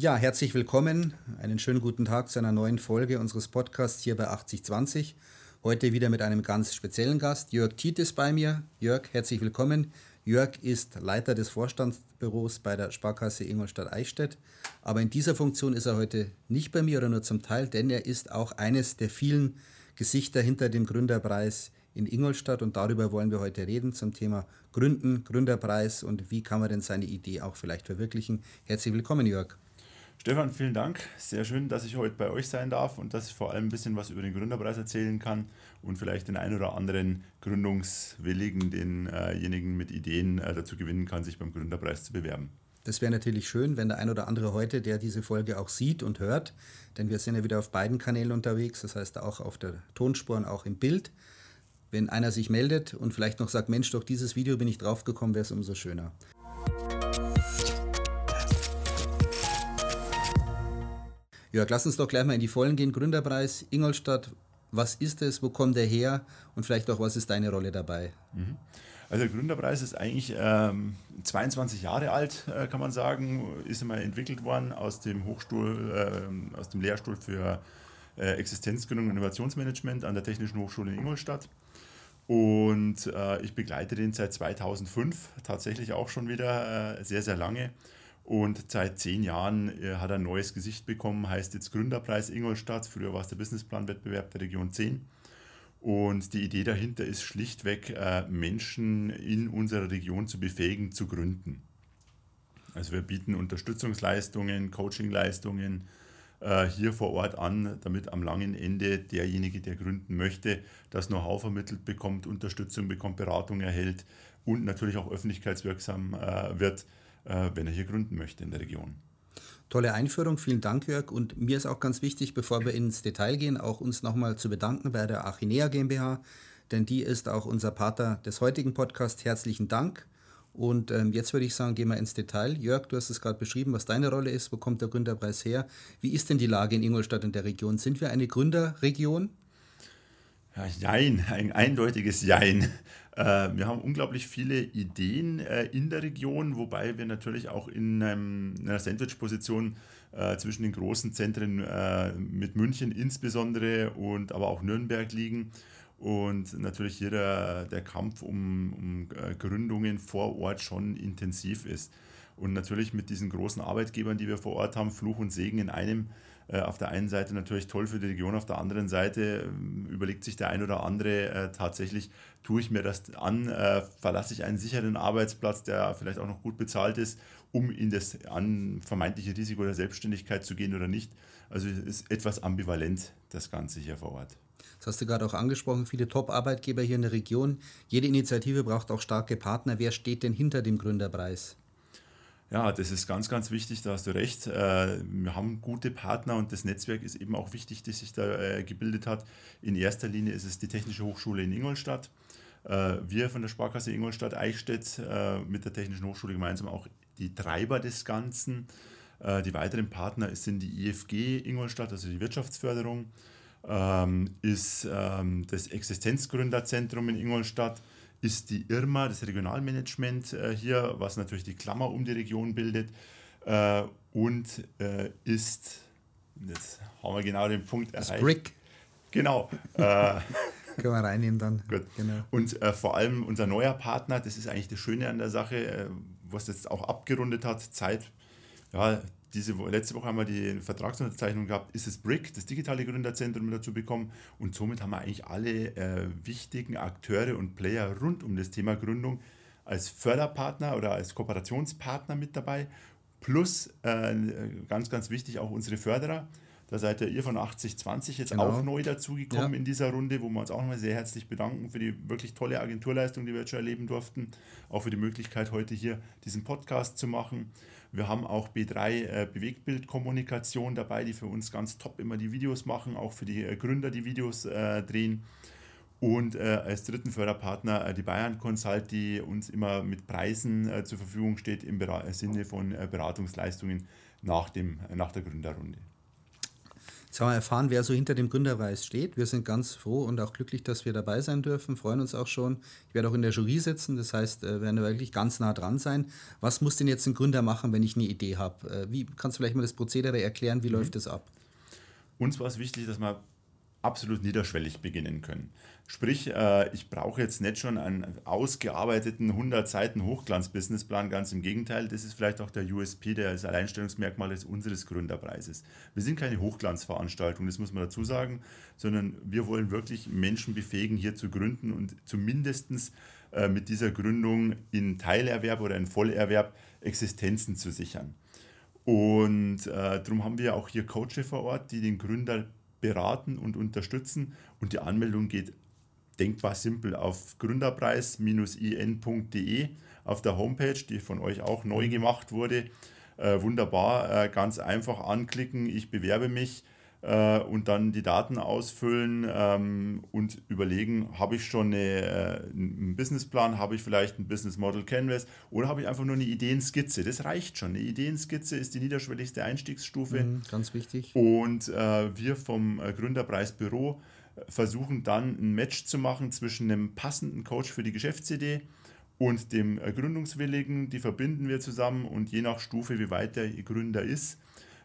Ja, herzlich willkommen. Einen schönen guten Tag zu einer neuen Folge unseres Podcasts hier bei 8020. Heute wieder mit einem ganz speziellen Gast. Jörg Tiet ist bei mir. Jörg, herzlich willkommen. Jörg ist Leiter des Vorstandsbüros bei der Sparkasse Ingolstadt-Eichstätt. Aber in dieser Funktion ist er heute nicht bei mir oder nur zum Teil, denn er ist auch eines der vielen Gesichter hinter dem Gründerpreis in Ingolstadt und darüber wollen wir heute reden zum Thema Gründen, Gründerpreis und wie kann man denn seine Idee auch vielleicht verwirklichen. Herzlich willkommen, Jörg. Stefan, vielen Dank. Sehr schön, dass ich heute bei euch sein darf und dass ich vor allem ein bisschen was über den Gründerpreis erzählen kann und vielleicht den ein oder anderen Gründungswilligen, denjenigen mit Ideen äh, dazu gewinnen kann, sich beim Gründerpreis zu bewerben. Das wäre natürlich schön, wenn der ein oder andere heute, der diese Folge auch sieht und hört, denn wir sind ja wieder auf beiden Kanälen unterwegs, das heißt auch auf der Tonspur und auch im Bild. Wenn einer sich meldet und vielleicht noch sagt, Mensch, durch dieses Video bin ich draufgekommen, wäre es umso schöner. Jörg, lass uns doch gleich mal in die Vollen gehen. Gründerpreis Ingolstadt, was ist es, wo kommt der her und vielleicht auch, was ist deine Rolle dabei? Mhm. Also der Gründerpreis ist eigentlich ähm, 22 Jahre alt, äh, kann man sagen, ist immer entwickelt worden aus dem Hochstuhl, äh, aus dem Lehrstuhl für äh, Existenzgründung und Innovationsmanagement an der Technischen Hochschule in Ingolstadt. Und äh, ich begleite den seit 2005, tatsächlich auch schon wieder äh, sehr, sehr lange. Und seit zehn Jahren äh, hat er ein neues Gesicht bekommen, heißt jetzt Gründerpreis Ingolstadt. Früher war es der Businessplanwettbewerb der Region 10. Und die Idee dahinter ist schlichtweg, äh, Menschen in unserer Region zu befähigen, zu gründen. Also wir bieten Unterstützungsleistungen, Coachingleistungen äh, hier vor Ort an, damit am langen Ende derjenige, der gründen möchte, das Know-how vermittelt bekommt, Unterstützung bekommt, Beratung erhält und natürlich auch öffentlichkeitswirksam wird wenn er hier gründen möchte in der Region. Tolle Einführung, vielen Dank, Jörg. Und mir ist auch ganz wichtig, bevor wir ins Detail gehen, auch uns nochmal zu bedanken bei der Achinea GmbH, denn die ist auch unser Partner des heutigen Podcasts. Herzlichen Dank. Und ähm, jetzt würde ich sagen, gehen wir ins Detail. Jörg, du hast es gerade beschrieben, was deine Rolle ist. Wo kommt der Gründerpreis her? Wie ist denn die Lage in Ingolstadt und der Region? Sind wir eine Gründerregion? Ja, Jein, ein eindeutiges Jein. Äh, wir haben unglaublich viele Ideen äh, in der Region, wobei wir natürlich auch in, in einer Sandwich-Position äh, zwischen den großen Zentren äh, mit München insbesondere und aber auch Nürnberg liegen. Und natürlich hier der, der Kampf um, um Gründungen vor Ort schon intensiv ist. Und natürlich mit diesen großen Arbeitgebern, die wir vor Ort haben, Fluch und Segen in einem, auf der einen Seite natürlich toll für die Region, auf der anderen Seite ähm, überlegt sich der ein oder andere äh, tatsächlich, tue ich mir das an, äh, verlasse ich einen sicheren Arbeitsplatz, der vielleicht auch noch gut bezahlt ist, um in das an vermeintliche Risiko der Selbstständigkeit zu gehen oder nicht. Also es ist etwas ambivalent, das Ganze hier vor Ort. Das hast du gerade auch angesprochen, viele Top-Arbeitgeber hier in der Region. Jede Initiative braucht auch starke Partner. Wer steht denn hinter dem Gründerpreis? Ja, das ist ganz, ganz wichtig, da hast du recht. Äh, wir haben gute Partner und das Netzwerk ist eben auch wichtig, das sich da äh, gebildet hat. In erster Linie ist es die Technische Hochschule in Ingolstadt. Äh, wir von der Sparkasse Ingolstadt Eichstätt mit der Technischen Hochschule gemeinsam auch die Treiber des Ganzen. Die weiteren Partner sind die IFG Ingolstadt, also die Wirtschaftsförderung, ähm, ist ähm, das Existenzgründerzentrum in Ingolstadt ist die IRMA, das Regionalmanagement äh, hier, was natürlich die Klammer um die Region bildet. Äh, und äh, ist, jetzt haben wir genau den Punkt das erreicht. Brick. Genau. Können wir reinnehmen dann. Gut. Genau. Und vor allem unser neuer Partner, das ist eigentlich das Schöne an der Sache, was jetzt auch abgerundet hat, Zeit, ja, diese letzte Woche haben wir die Vertragsunterzeichnung gehabt, ist es BRIC, das digitale Gründerzentrum, dazu bekommen. Und somit haben wir eigentlich alle äh, wichtigen Akteure und Player rund um das Thema Gründung als Förderpartner oder als Kooperationspartner mit dabei. Plus, äh, ganz, ganz wichtig, auch unsere Förderer. Da seid ihr von 8020 jetzt genau. auch neu dazugekommen ja. in dieser Runde, wo wir uns auch nochmal sehr herzlich bedanken für die wirklich tolle Agenturleistung, die wir jetzt schon erleben durften. Auch für die Möglichkeit, heute hier diesen Podcast zu machen. Wir haben auch B3 äh, Bewegtbildkommunikation dabei, die für uns ganz top immer die Videos machen, auch für die äh, Gründer die Videos äh, drehen. Und äh, als dritten Förderpartner äh, die Bayern Consult, die uns immer mit Preisen äh, zur Verfügung steht im Sinne von Beratungsleistungen nach, dem, nach der Gründerrunde. Jetzt haben wir erfahren, wer so hinter dem Gründerpreis steht. Wir sind ganz froh und auch glücklich, dass wir dabei sein dürfen, freuen uns auch schon. Ich werde auch in der Jury sitzen, das heißt, wir werden wirklich ganz nah dran sein. Was muss denn jetzt ein Gründer machen, wenn ich eine Idee habe? Äh, wie kannst du vielleicht mal das Prozedere erklären? Wie mhm. läuft das ab? Uns war es wichtig, dass wir absolut niederschwellig beginnen können. Sprich, äh, ich brauche jetzt nicht schon einen ausgearbeiteten 100 Seiten Hochglanz-Businessplan, ganz im Gegenteil, das ist vielleicht auch der USP, der das Alleinstellungsmerkmal ist unseres Gründerpreises. Wir sind keine Hochglanzveranstaltung, das muss man dazu sagen, sondern wir wollen wirklich Menschen befähigen, hier zu gründen und zumindest äh, mit dieser Gründung in Teilerwerb oder in Vollerwerb Existenzen zu sichern. Und äh, darum haben wir auch hier Coaches vor Ort, die den Gründer beraten und unterstützen. Und die Anmeldung geht denkbar simpel auf gründerpreis-in.de auf der Homepage, die von euch auch neu gemacht wurde. Äh, wunderbar, äh, ganz einfach anklicken, ich bewerbe mich äh, und dann die Daten ausfüllen ähm, und überlegen, habe ich schon eine, äh, einen Businessplan, habe ich vielleicht ein Business Model Canvas oder habe ich einfach nur eine Ideenskizze. Das reicht schon. Eine Ideenskizze ist die niederschwelligste Einstiegsstufe. Mhm, ganz wichtig. Und äh, wir vom äh, Gründerpreis Büro versuchen dann ein Match zu machen zwischen einem passenden Coach für die Geschäftsidee und dem äh, Gründungswilligen. Die verbinden wir zusammen und je nach Stufe, wie weit der Gründer ist,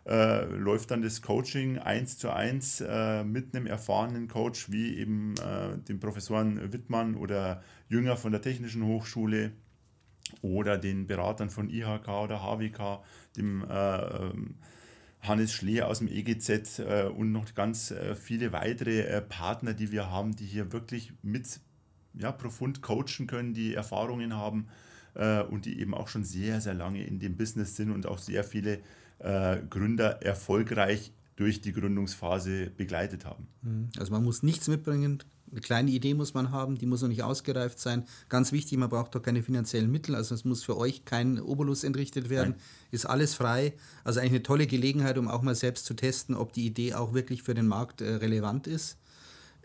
äh, läuft dann das Coaching eins zu eins äh, mit einem erfahrenen Coach wie eben äh, dem Professoren Wittmann oder Jünger von der Technischen Hochschule oder den Beratern von IHK oder HWK, dem äh, ähm, Hannes Schlee aus dem EGZ äh, und noch ganz äh, viele weitere Partner, die wir haben, die hier wirklich mit ja, profund coachen können, die Erfahrungen haben und die eben auch schon sehr, sehr lange in dem Business sind und auch sehr viele äh, Gründer erfolgreich durch die Gründungsphase begleitet haben. Mhm. Also man muss nichts mitbringen, eine kleine Idee muss man haben, die muss noch nicht ausgereift sein. Ganz wichtig, man braucht doch keine finanziellen Mittel, also es muss für euch kein Obolus entrichtet werden, Nein. ist alles frei. Also eigentlich eine tolle Gelegenheit, um auch mal selbst zu testen, ob die Idee auch wirklich für den Markt äh, relevant ist.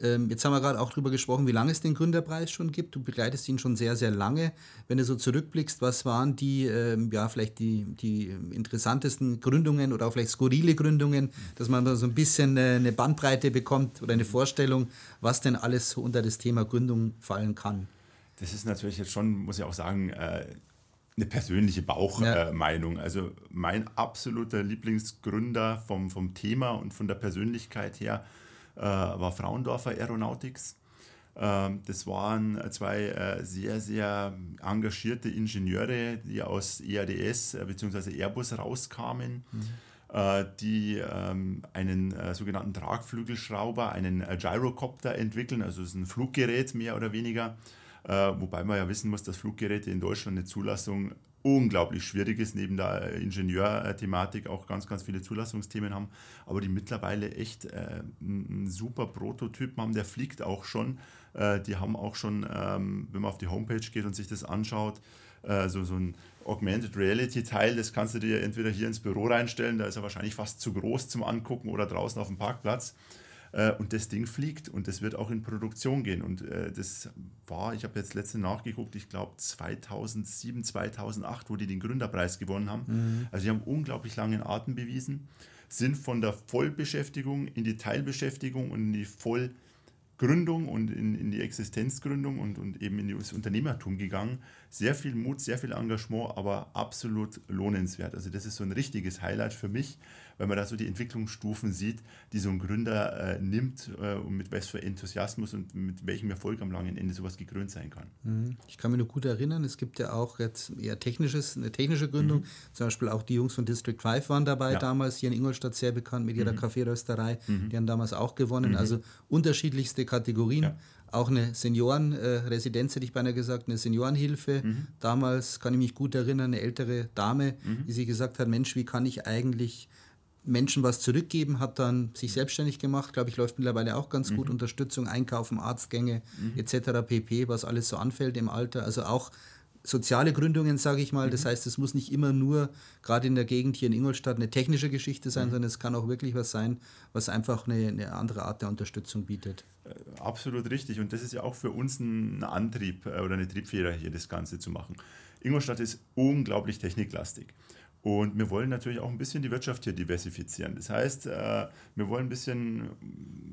Ähm, jetzt haben wir gerade auch darüber gesprochen, wie lange es den Gründerpreis schon gibt. Du begleitest ihn schon sehr, sehr lange. Wenn du so zurückblickst, was waren die, ähm, ja, vielleicht die, die interessantesten Gründungen oder auch vielleicht skurrile Gründungen, dass man da so ein bisschen äh, eine Bandbreite bekommt oder eine Vorstellung, was denn alles so unter das Thema Gründung fallen kann? Das ist natürlich jetzt schon, muss ich auch sagen, äh, eine persönliche Bauchmeinung. Ja. also mein absoluter Lieblingsgründer vom, vom Thema und von der Persönlichkeit her äh, war Frauendorfer Aeronautics. Ähm, das waren zwei äh, sehr, sehr engagierte Ingenieure, die aus EADS äh, bzw. Airbus rauskamen. Mhm die ähm, einen sogenannten Tragflügelschrauber, einen Gyrocopter entwickeln, also es ist ein Fluggerät mehr oder weniger, wobei man ja wissen muss, dass Fluggeräte in Deutschland eine Zulassung unglaublich schwierig ist, neben der Ingenieurthematik auch ganz, ganz viele Zulassungsthemen haben, aber die mittlerweile echt äh, einen super Prototypen haben, der fliegt auch schon. Äh, die haben auch schon, ähm, wenn man auf die Homepage geht und sich das anschaut, äh, so, so ein Augmented Reality Teil, das kannst du dir entweder hier ins Büro reinstellen, da ist er wahrscheinlich fast zu groß zum Angucken oder draußen auf dem Parkplatz. Äh, und das Ding fliegt und das wird auch in Produktion gehen. Und äh, das war, ich habe jetzt letzte nachgeguckt, ich glaube 2007, 2008, wo die den Gründerpreis gewonnen haben. Mhm. Also die haben unglaublich langen Atem bewiesen, sind von der Vollbeschäftigung in die Teilbeschäftigung und in die Voll Gründung und in, in die Existenzgründung und, und eben in das Unternehmertum gegangen. Sehr viel Mut, sehr viel Engagement, aber absolut lohnenswert. Also das ist so ein richtiges Highlight für mich, wenn man da so die Entwicklungsstufen sieht, die so ein Gründer äh, nimmt äh, und mit was für Enthusiasmus und mit welchem Erfolg am langen Ende sowas gekrönt sein kann. Mhm. Ich kann mich nur gut erinnern, es gibt ja auch jetzt eher technisches, eine technische Gründung. Mhm. Zum Beispiel auch die Jungs von District 5 waren dabei ja. damals, hier in Ingolstadt sehr bekannt mit ihrer mhm. Kaffeerösterei. Mhm. Die haben damals auch gewonnen. Mhm. Also unterschiedlichste Kategorien. Ja auch eine Seniorenresidenz, hätte ich beinahe gesagt, eine Seniorenhilfe. Mhm. Damals kann ich mich gut erinnern, eine ältere Dame, mhm. die sich gesagt hat, Mensch, wie kann ich eigentlich Menschen was zurückgeben, hat dann sich selbstständig gemacht, glaube ich, läuft mittlerweile auch ganz mhm. gut. Unterstützung, Einkaufen, Arztgänge mhm. etc. pp., was alles so anfällt im Alter. Also auch soziale Gründungen, sage ich mal. Mhm. Das heißt, es muss nicht immer nur, gerade in der Gegend hier in Ingolstadt, eine technische Geschichte sein, mhm. sondern es kann auch wirklich was sein, was einfach eine, eine andere Art der Unterstützung bietet. Äh, absolut richtig. Und das ist ja auch für uns ein Antrieb äh, oder eine Triebfeder hier, das Ganze zu machen. Ingolstadt ist unglaublich techniklastig. Und wir wollen natürlich auch ein bisschen die Wirtschaft hier diversifizieren. Das heißt, äh, wir wollen ein bisschen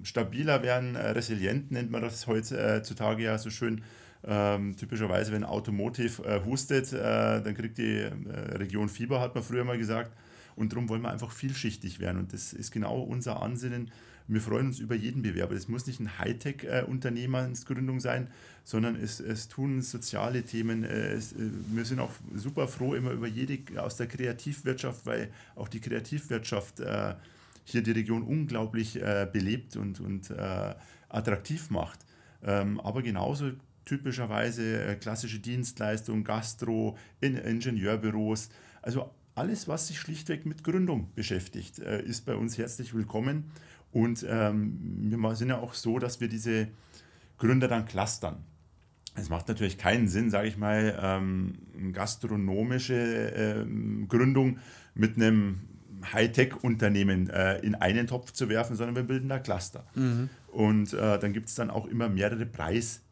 stabiler werden, resilient nennt man das heutzutage ja so schön. Ähm, typischerweise, wenn Automotive äh, hustet, äh, dann kriegt die äh, Region Fieber, hat man früher mal gesagt. Und darum wollen wir einfach vielschichtig werden. Und das ist genau unser Ansinnen. Wir freuen uns über jeden Bewerber. Das muss nicht ein Hightech-Unternehmensgründung sein, sondern es, es tun soziale Themen. Äh, es, äh, wir sind auch super froh immer über jede aus der Kreativwirtschaft, weil auch die Kreativwirtschaft äh, hier die Region unglaublich äh, belebt und, und äh, attraktiv macht. Ähm, aber genauso typischerweise äh, klassische Dienstleistungen, Gastro, in Ingenieurbüros. Also alles, was sich schlichtweg mit Gründung beschäftigt, äh, ist bei uns herzlich willkommen. Und ähm, wir sind ja auch so, dass wir diese Gründer dann clustern. Es macht natürlich keinen Sinn, sage ich mal, ähm, gastronomische ähm, Gründung mit einem Hightech-Unternehmen äh, in einen Topf zu werfen, sondern wir bilden da Cluster. Mhm. Und äh, dann gibt es dann auch immer mehrere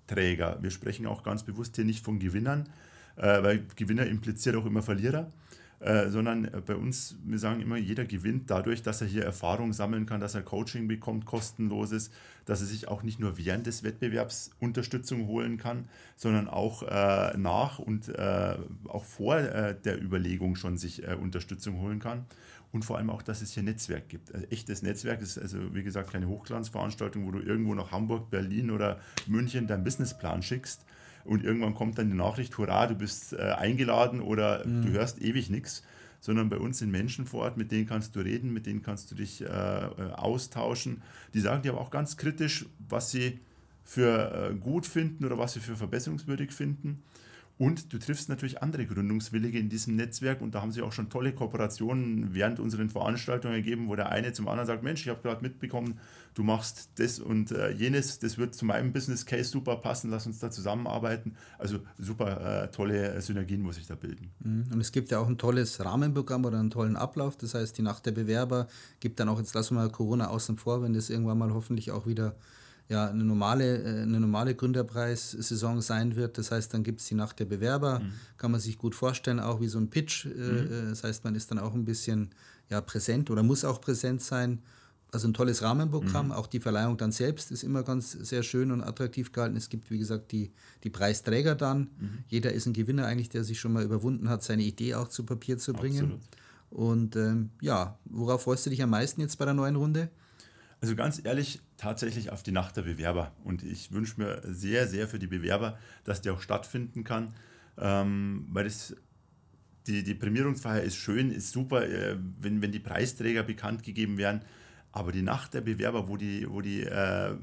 Preisträger. Wir sprechen auch ganz bewusst hier nicht von Gewinnern, äh, weil Gewinner impliziert auch immer Verlierer. Äh, sondern äh, bei uns, wir sagen immer, jeder gewinnt dadurch, dass er hier Erfahrung sammeln kann, dass er Coaching bekommt, kostenloses, dass er sich auch nicht nur während des Wettbewerbs Unterstützung holen kann, sondern auch äh, nach und äh, auch vor äh, der Überlegung schon sich Unterstützung holen kann. Und vor allem auch, dass es hier Netzwerk gibt. Also echtes Netzwerk ist also, wie gesagt, keine Hochglanzveranstaltung, wo du irgendwo nach Hamburg, Berlin oder München deinen Businessplan schickst, und irgendwann kommt dann die Nachricht, hurra, du bist äh, eingeladen oder mhm. du hörst ewig nichts, sondern bei uns sind Menschen vor Ort, mit denen kannst du reden, mit denen kannst du dich äh, äh austauschen. Die sagen dir aber auch ganz kritisch, was sie für äh, gut finden oder was sie für verbesserungswürdig finden. Und du triffst natürlich andere Gründungswillige in diesem Netzwerk und da haben sich auch schon tolle Kooperationen während unseren Veranstaltungen ergeben, wo der eine zum anderen sagt, Mensch, ich habe gerade mitbekommen, du machst das und äh, jenes, das wird zu meinem Business Case super passen, lass uns da zusammenarbeiten. Also super äh, tolle Synergien muss ich da bilden. Mhm. Und es gibt ja auch ein tolles Rahmenprogramm oder einen tollen Ablauf, das heißt, die Nacht der Bewerber gibt dann auch, jetzt lassen wir mal Corona außen vor, wenn das irgendwann mal hoffentlich auch wieder ja, eine normale, äh, eine normale Gründerpreissaison sein wird. Das heißt, dann gibt es die Nacht der Bewerber, mhm. kann man sich gut vorstellen, auch wie so ein Pitch. Äh, mhm. Äh, das heißt, man ist dann auch ein bisschen ja, präsent oder muss auch präsent sein. Also ein tolles Rahmenprogramm. Mhm. Auch die Verleihung dann selbst ist immer ganz sehr schön und attraktiv gehalten. Es gibt, wie gesagt, die, die Preisträger dann. Mhm. Jeder ist ein Gewinner eigentlich, der sich schon mal überwunden hat, seine Idee auch zu Papier zu bringen. Absolut. Und ähm, ja, worauf freust du dich am meisten jetzt bei der neuen Runde? Also ganz ehrlich, tatsächlich auf die Nacht der Bewerber. Und ich wünsche mir sehr, sehr für die Bewerber, dass die auch stattfinden kann. Ähm, weil das, die, die Prämierungsfeier ist schön, ist super, äh, wenn, wenn die Preisträger bekannt gegeben werden. Aber die Nacht der Bewerber, wo die, wo die äh,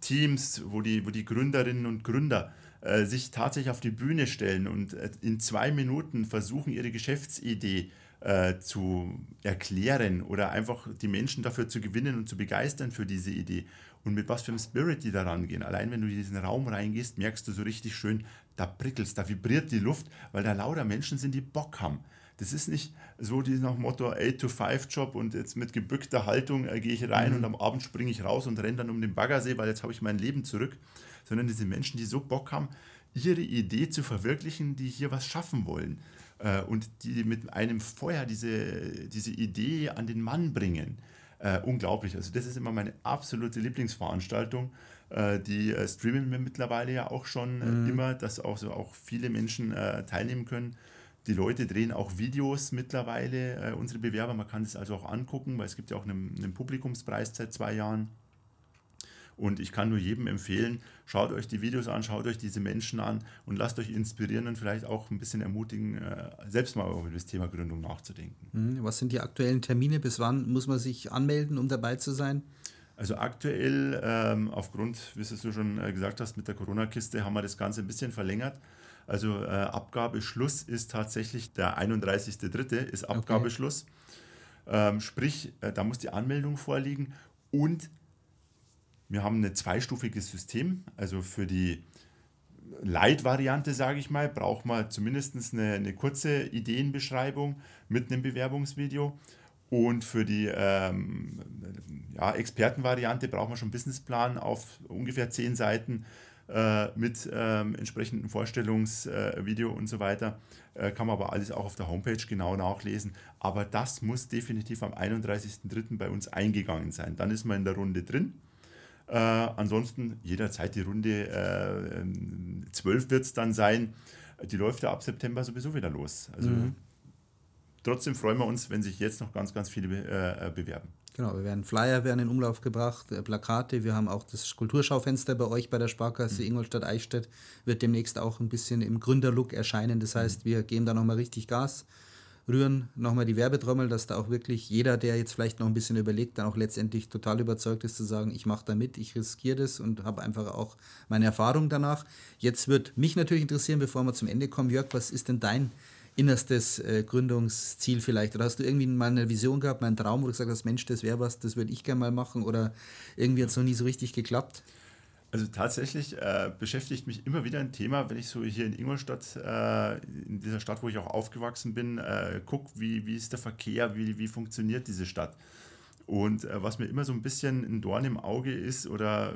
Teams, wo die, wo die Gründerinnen und Gründer äh, sich tatsächlich auf die Bühne stellen und äh, in zwei Minuten versuchen, ihre Geschäftsidee äh, äh, zu erklären oder einfach die Menschen dafür zu gewinnen und zu begeistern für diese Idee. Und mit was für einem Spirit die da rangehen. Allein wenn du in diesen Raum reingehst, merkst du so richtig schön, da prickelst, da vibriert die Luft, weil da lauter Menschen sind, die Bock haben. Das ist nicht so die nach Motto 8-to-5-Job und jetzt mit gebückter Haltung äh, gehe ich rein mhm. und am Abend springe ich raus und renne dann um den Baggersee, weil jetzt habe ich mein Leben zurück. Sondern diese Menschen, die so Bock haben, ihre Idee zu verwirklichen, die hier was schaffen wollen äh, und die mit einem Feuer diese, diese Idee an den Mann bringen. Äh, unglaublich. Also das ist immer meine absolute Lieblingsveranstaltung. Äh, die äh, streamen wir mittlerweile ja auch schon äh, mhm. immer, dass auch, so auch viele Menschen äh, teilnehmen können. Die Leute drehen auch Videos mittlerweile, unsere Bewerber. Man kann es also auch angucken, weil es gibt ja auch einen, einen Publikumspreis seit zwei Jahren. Und ich kann nur jedem empfehlen, schaut euch die Videos an, schaut euch diese Menschen an und lasst euch inspirieren und vielleicht auch ein bisschen ermutigen, äh, selbst mal über das Thema Gründung nachzudenken. Mhm. Was sind die aktuellen Termine? Bis wann muss man sich anmelden, um dabei zu sein? Also aktuell, ähm, aufgrund, wie du schon äh, gesagt hast, mit der Corona-Kiste haben wir das Ganze ein bisschen verlängert. Also äh, Abgabeschluss ist tatsächlich der 31.3. ist Abgabeschluss. Okay. Ähm, sprich, äh, da muss die Anmeldung vorliegen und wir haben ein zweistufiges System. Also für die Light-Variante, sage ich mal, braucht man zumindest eine, eine, kurze Ideenbeschreibung mit einem Bewerbungsvideo. Und für die ähm, ja, Expertenvariante braucht man schon einen Businessplan auf ungefähr zehn Seiten. äh, mit ähm, entsprechendem Vorstellungsvideo und so weiter. Äh, kann man aber alles auch auf der Homepage genau nachlesen. Aber das muss definitiv am 31.03. bei uns eingegangen sein. Dann ist man in der Runde drin. Äh, ansonsten jederzeit die Runde äh, 12 wird es dann sein. Die läuft ja ab September sowieso wieder los. Also mhm. trotzdem freuen wir uns, wenn sich jetzt noch ganz, ganz viele äh, bewerben. Genau, wir werden Flyer werden in Umlauf gebracht, äh, Plakate. Wir haben auch das Kulturschaufenster bei euch bei der Sparkasse mhm. Ingolstadt-Eichstätt, wird demnächst auch ein bisschen im Gründerlook erscheinen. Das heißt, wir geben da nochmal richtig Gas, rühren nochmal die Werbetrommel, dass da auch wirklich jeder, der jetzt vielleicht noch ein bisschen überlegt, dann auch letztendlich total überzeugt ist zu sagen, ich mache da mit, ich riskiere das und habe einfach auch meine Erfahrung danach. Jetzt wird mich natürlich interessieren, bevor wir zum Ende kommen, Jörg, was ist denn dein innerstes äh, Gründungsziel vielleicht? Oder hast du irgendwie mal eine Vision gehabt, mal einen Traum, wo du gesagt hast, Mensch, das wäre was, das würde ich gerne mal machen oder irgendwie hat es noch nie so richtig geklappt? Also tatsächlich äh, beschäftigt mich immer wieder ein Thema, wenn ich so hier in Ingolstadt, äh, in dieser Stadt, wo ich auch aufgewachsen bin, äh, gucke, wie, wie ist der Verkehr, wie, wie funktioniert diese Stadt. Und äh, was mir immer so ein bisschen ein Dorn im Auge ist, oder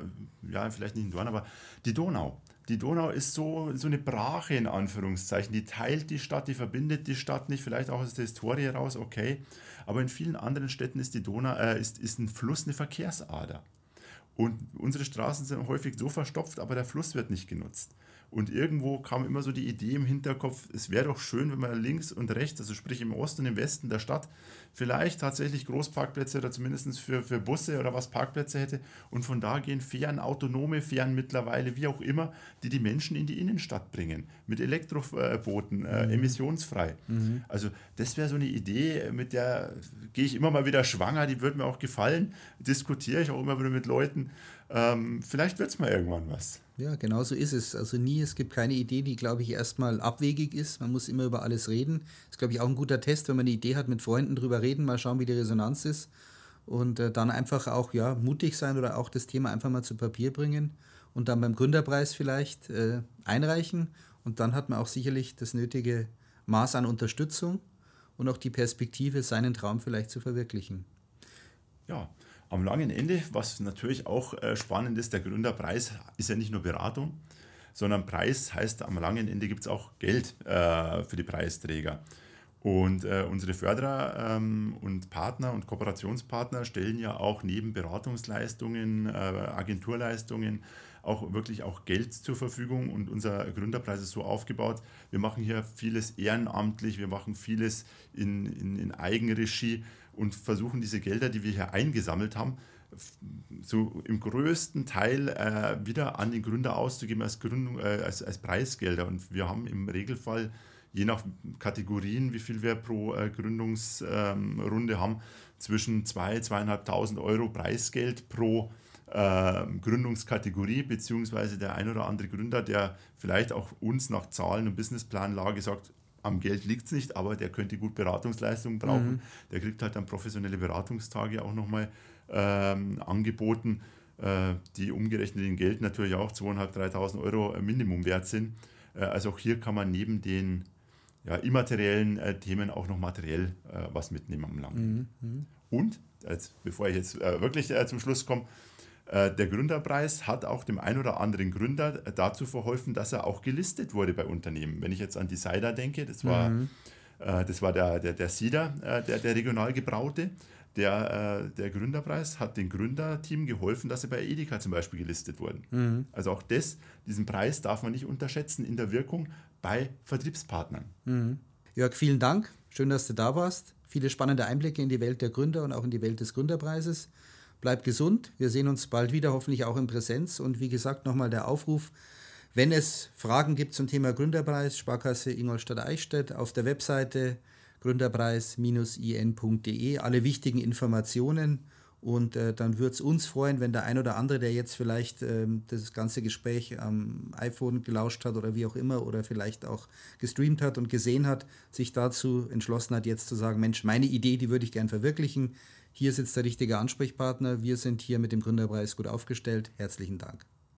ja, vielleicht nicht ein Dorn, aber die Donau. Die Donau ist so, so eine Brache in Anführungszeichen. Die teilt die Stadt, die verbindet die Stadt nicht, vielleicht auch aus der Historie raus, okay. Aber in vielen anderen Städten ist die Donau, äh, ist, ist ein Fluss eine Verkehrsader. Und unsere Straßen sind häufig so verstopft, aber der Fluss wird nicht genutzt. Und irgendwo kam immer so die Idee im Hinterkopf, es wäre doch schön, wenn man links und rechts, also sprich im Osten und im Westen der Stadt, vielleicht tatsächlich Großparkplätze oder zumindest für, für Busse oder was Parkplätze hätte. Und von da gehen Fähren, autonome Fähren mittlerweile, wie auch immer, die die Menschen in die Innenstadt bringen. Mit Elektrobooten, äh, mhm. emissionsfrei. Mhm. Also das wäre so eine Idee, mit der gehe ich immer mal wieder schwanger, die würde mir auch gefallen. Diskutiere ich auch immer wieder mit Leuten. Ähm, vielleicht wird es mal irgendwann was. Ja, genau so ist es. Also nie, es gibt keine Idee, die, glaube ich, erstmal abwegig ist. Man muss immer über alles reden. Ist, glaube ich, auch ein guter Test, wenn man eine Idee hat, mit Freunden drüber reden, mal schauen, wie die Resonanz ist. Und äh, dann einfach auch ja, mutig sein oder auch das Thema einfach mal zu Papier bringen und dann beim Gründerpreis vielleicht äh, einreichen. Und dann hat man auch sicherlich das nötige Maß an Unterstützung und auch die Perspektive, seinen Traum vielleicht zu verwirklichen. Ja, am langen Ende, was natürlich auch äh, spannend ist, der Gründerpreis ist ja nicht nur Beratung, sondern Preis heißt, am langen Ende gibt es auch Geld äh, für die Preisträger. Und äh, unsere Förderer ähm, und Partner und Kooperationspartner stellen ja auch neben Beratungsleistungen, Agenturleistungen auch wirklich auch Geld zur Verfügung. Und unser Gründerpreis ist so aufgebaut, wir machen hier vieles ehrenamtlich, wir machen vieles in, in, in Eigenregie und versuchen diese Gelder, die wir hier eingesammelt haben, so im größten Teil äh, wieder an den Gründer auszugeben als, Gründung, äh, als, als Preisgelder. Und wir haben im Regelfall, je nach Kategorien, wie viel wir pro äh, Gründungsrunde ähm, haben, zwischen 2.000, 2.500 Euro Preisgeld pro ähm, Gründungskategorie, beziehungsweise der ein oder andere Gründer, der vielleicht auch uns nach Zahlen und Businessplanlage sagt, am Geld liegt es nicht, aber der könnte gut Beratungsleistungen brauchen. Mhm. Der kriegt halt dann professionelle Beratungstage auch nochmal ähm, angeboten, äh, die umgerechnet in Geld natürlich auch 2.500, 3.000 Euro Minimum wert sind. Äh, also auch hier kann man neben den ja, immateriellen äh, Themen auch noch materiell äh, was mitnehmen am Lang. Mhm. mhm. Und, als, bevor ich jetzt äh, wirklich äh, zum Schluss komme, äh, der Gründerpreis hat auch dem ein oder anderen Gründer dazu verholfen, dass er auch gelistet wurde bei Unternehmen. Wenn ich jetzt an die Cider denke, das war, mhm. äh, das war der, der, der Cider, äh, der, der regional gebraute. Der, äh, der Gründerpreis hat dem Gründerteam geholfen, dass sie bei Edeka zum Beispiel gelistet wurden. Mhm. Also auch das, diesen Preis darf man nicht unterschätzen in der Wirkung bei Vertriebspartnern. Mhm. Jörg, vielen Dank. Schön, dass du da warst. Viele spannende Einblicke in die Welt der Gründer und auch in die Welt des Gründerpreises. Bleibt gesund. Wir sehen uns bald wieder, hoffentlich auch in Präsenz. Und wie gesagt, nochmal der Aufruf. Wenn es Fragen gibt zum Thema Gründerpreis, Sparkasse Ingolstadt-Eichstätt auf der Webseite gründerpreis-in.de alle wichtigen Informationen. Und äh, dann würde es uns freuen, wenn der ein oder andere, der jetzt vielleicht ähm, das ganze Gespräch am iPhone gelauscht hat oder wie auch immer oder vielleicht auch gestreamt hat und gesehen hat, sich dazu entschlossen hat, jetzt zu sagen, Mensch, meine Idee, die würde ich gern verwirklichen hier sitzt der richtige Ansprechpartner. Wir sind hier mit dem Gründerpreis gut aufgestellt. Herzlichen Dank.